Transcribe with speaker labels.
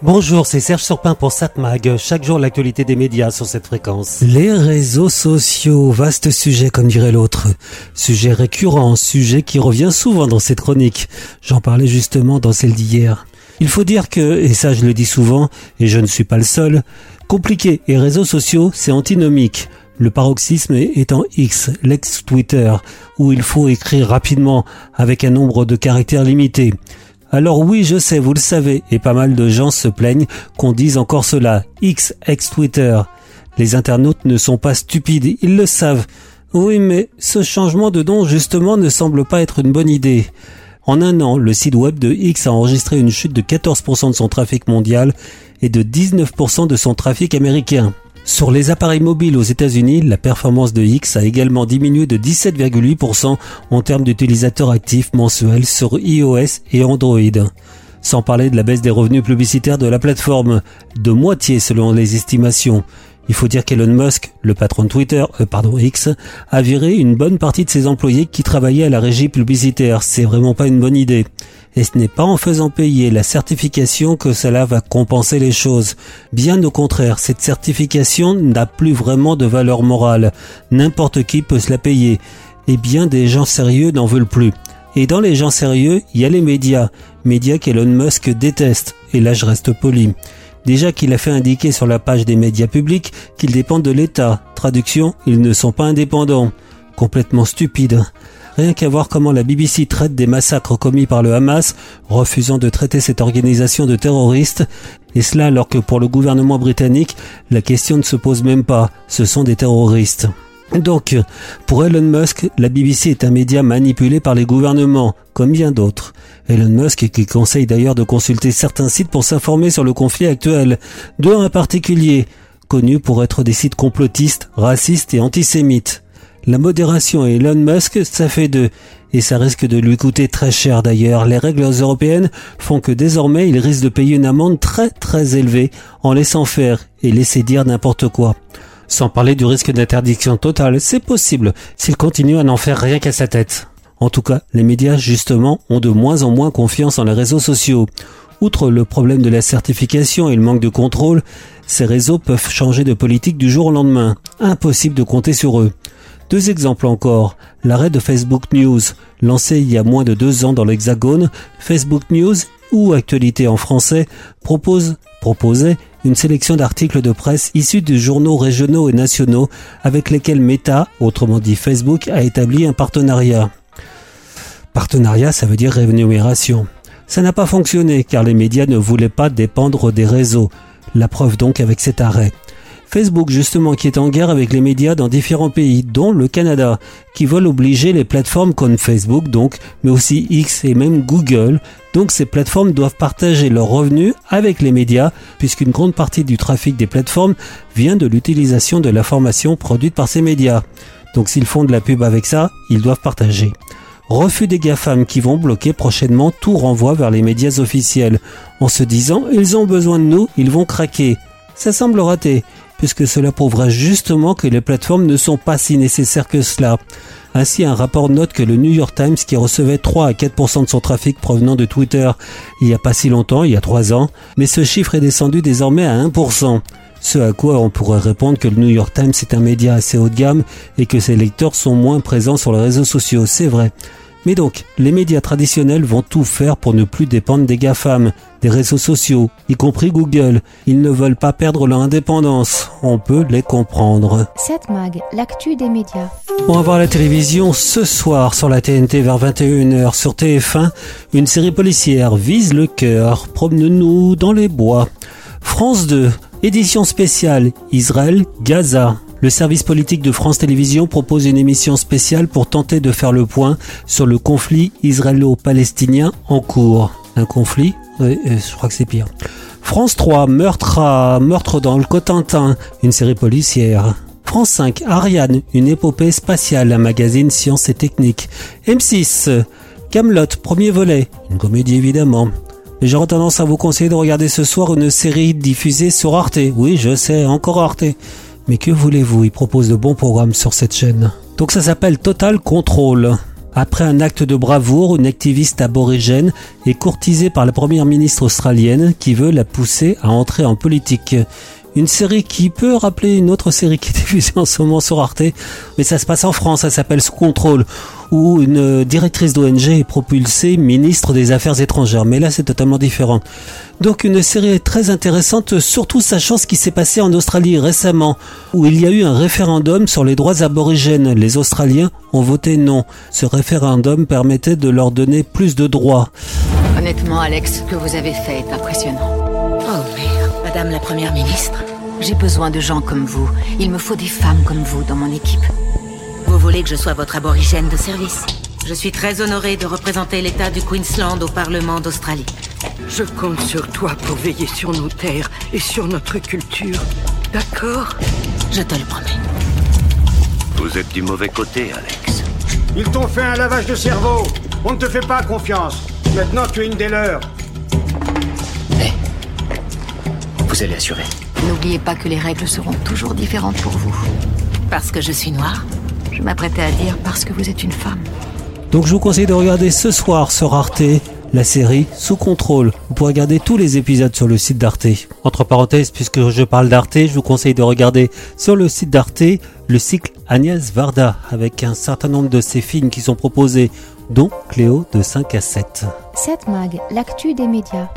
Speaker 1: Bonjour, c'est Serge Surpin pour SatMag. Chaque jour, l'actualité des médias sur cette fréquence.
Speaker 2: Les réseaux sociaux, vaste sujet comme dirait l'autre. Sujet récurrent, sujet qui revient souvent dans cette chronique. J'en parlais justement dans celle d'hier. Il faut dire que, et ça je le dis souvent, et je ne suis pas le seul, compliqué et réseaux sociaux, c'est antinomique. Le paroxysme étant X, l'ex-Twitter, où il faut écrire rapidement avec un nombre de caractères limité. Alors oui, je sais, vous le savez, et pas mal de gens se plaignent qu'on dise encore cela, X ex Twitter. Les internautes ne sont pas stupides, ils le savent. Oui, mais ce changement de nom justement ne semble pas être une bonne idée. En un an, le site web de X a enregistré une chute de 14% de son trafic mondial et de 19% de son trafic américain. Sur les appareils mobiles aux États-Unis, la performance de X a également diminué de 17,8% en termes d'utilisateurs actifs mensuels sur iOS et Android. Sans parler de la baisse des revenus publicitaires de la plateforme, de moitié selon les estimations. Il faut dire qu'Elon Musk, le patron de Twitter, euh, pardon X, a viré une bonne partie de ses employés qui travaillaient à la régie publicitaire. C'est vraiment pas une bonne idée. Et ce n'est pas en faisant payer la certification que cela va compenser les choses. Bien au contraire, cette certification n'a plus vraiment de valeur morale. N'importe qui peut se la payer. Et bien des gens sérieux n'en veulent plus. Et dans les gens sérieux, il y a les médias. Médias qu'Elon Musk déteste. Et là, je reste poli. Déjà qu'il a fait indiquer sur la page des médias publics qu'ils dépendent de l'État. Traduction, ils ne sont pas indépendants. Complètement stupide. Rien qu'à voir comment la BBC traite des massacres commis par le Hamas, refusant de traiter cette organisation de terroristes, et cela alors que pour le gouvernement britannique, la question ne se pose même pas, ce sont des terroristes. Donc, pour Elon Musk, la BBC est un média manipulé par les gouvernements, comme bien d'autres. Elon Musk qui conseille d'ailleurs de consulter certains sites pour s'informer sur le conflit actuel, deux en particulier, connus pour être des sites complotistes, racistes et antisémites. La modération et Elon Musk, ça fait deux. Et ça risque de lui coûter très cher d'ailleurs. Les règles européennes font que désormais il risque de payer une amende très très élevée en laissant faire et laisser dire n'importe quoi. Sans parler du risque d'interdiction totale, c'est possible s'il continue à n'en faire rien qu'à sa tête. En tout cas, les médias, justement, ont de moins en moins confiance en les réseaux sociaux. Outre le problème de la certification et le manque de contrôle, ces réseaux peuvent changer de politique du jour au lendemain. Impossible de compter sur eux. Deux exemples encore. L'arrêt de Facebook News, lancé il y a moins de deux ans dans l'Hexagone, Facebook News ou Actualité en français propose, proposait une sélection d'articles de presse issus de journaux régionaux et nationaux avec lesquels Meta, autrement dit Facebook, a établi un partenariat. Partenariat, ça veut dire rémunération. Ça n'a pas fonctionné car les médias ne voulaient pas dépendre des réseaux. La preuve donc avec cet arrêt. Facebook justement qui est en guerre avec les médias dans différents pays, dont le Canada, qui veulent obliger les plateformes comme Facebook donc, mais aussi X et même Google. Donc ces plateformes doivent partager leurs revenus avec les médias, puisqu'une grande partie du trafic des plateformes vient de l'utilisation de l'information produite par ces médias. Donc s'ils font de la pub avec ça, ils doivent partager. Refus des GAFAM qui vont bloquer prochainement tout renvoi vers les médias officiels, en se disant ils ont besoin de nous, ils vont craquer. Ça semble raté puisque cela prouvera justement que les plateformes ne sont pas si nécessaires que cela. Ainsi, un rapport note que le New York Times, qui recevait 3 à 4% de son trafic provenant de Twitter il n'y a pas si longtemps, il y a 3 ans, mais ce chiffre est descendu désormais à 1%. Ce à quoi on pourrait répondre que le New York Times est un média assez haut de gamme et que ses lecteurs sont moins présents sur les réseaux sociaux, c'est vrai. Mais donc, les médias traditionnels vont tout faire pour ne plus dépendre des GAFAM, des réseaux sociaux, y compris Google. Ils ne veulent pas perdre leur indépendance. On peut les comprendre.
Speaker 3: Cette mag, l'actu des médias.
Speaker 2: On va voir la télévision ce soir sur la TNT vers 21h sur TF1. Une série policière vise le cœur. Promenons-nous dans les bois. France 2, édition spéciale Israël, Gaza. Le service politique de France Télévisions propose une émission spéciale pour tenter de faire le point sur le conflit israélo-palestinien en cours. Un conflit Oui, euh, je crois que c'est pire. France 3, meurtre à meurtre dans le Cotentin, une série policière. France 5, Ariane, une épopée spatiale, un magazine sciences et techniques. M6, Camelot, premier volet, une comédie évidemment. J'aurais tendance à vous conseiller de regarder ce soir une série diffusée sur Arte. Oui, je sais, encore Arte. Mais que voulez-vous, il propose de bons programmes sur cette chaîne. Donc ça s'appelle Total Control. Après un acte de bravoure, une activiste aborigène est courtisée par la première ministre australienne qui veut la pousser à entrer en politique. Une série qui peut rappeler une autre série qui est diffusée en ce moment sur Arte, mais ça se passe en France, ça s'appelle Sous contrôle, où une directrice d'ONG est propulsée ministre des Affaires étrangères. Mais là, c'est totalement différent. Donc une série très intéressante, surtout sachant ce qui s'est passé en Australie récemment, où il y a eu un référendum sur les droits aborigènes. Les Australiens ont voté non. Ce référendum permettait de leur donner plus de droits.
Speaker 4: Honnêtement, Alex, ce que vous avez fait est impressionnant.
Speaker 5: Oh merde, Madame la Première ministre.
Speaker 4: J'ai besoin de gens comme vous. Il me faut des femmes comme vous dans mon équipe.
Speaker 5: Vous voulez que je sois votre aborigène de service Je suis très honorée de représenter l'État du Queensland au Parlement d'Australie.
Speaker 6: Je compte sur toi pour veiller sur nos terres et sur notre culture. D'accord?
Speaker 5: Je te le promets.
Speaker 7: Vous êtes du mauvais côté, Alex.
Speaker 8: Ils t'ont fait un lavage de cerveau. On ne te fait pas confiance. Maintenant, tu es une des leurs.
Speaker 7: Hé Vous allez assurer.
Speaker 4: N'oubliez pas que les règles seront toujours différentes pour vous.
Speaker 5: Parce que je suis noire
Speaker 4: Je m'apprêtais à dire parce que vous êtes une femme.
Speaker 2: Donc je vous conseille de regarder ce soir sur Arte la série Sous contrôle. Vous pouvez regarder tous les épisodes sur le site d'Arte. Entre parenthèses, puisque je parle d'Arte, je vous conseille de regarder sur le site d'Arte le cycle Agnès Varda avec un certain nombre de ses films qui sont proposés, dont Cléo de 5 à 7.
Speaker 3: 7 Mag, l'actu des médias.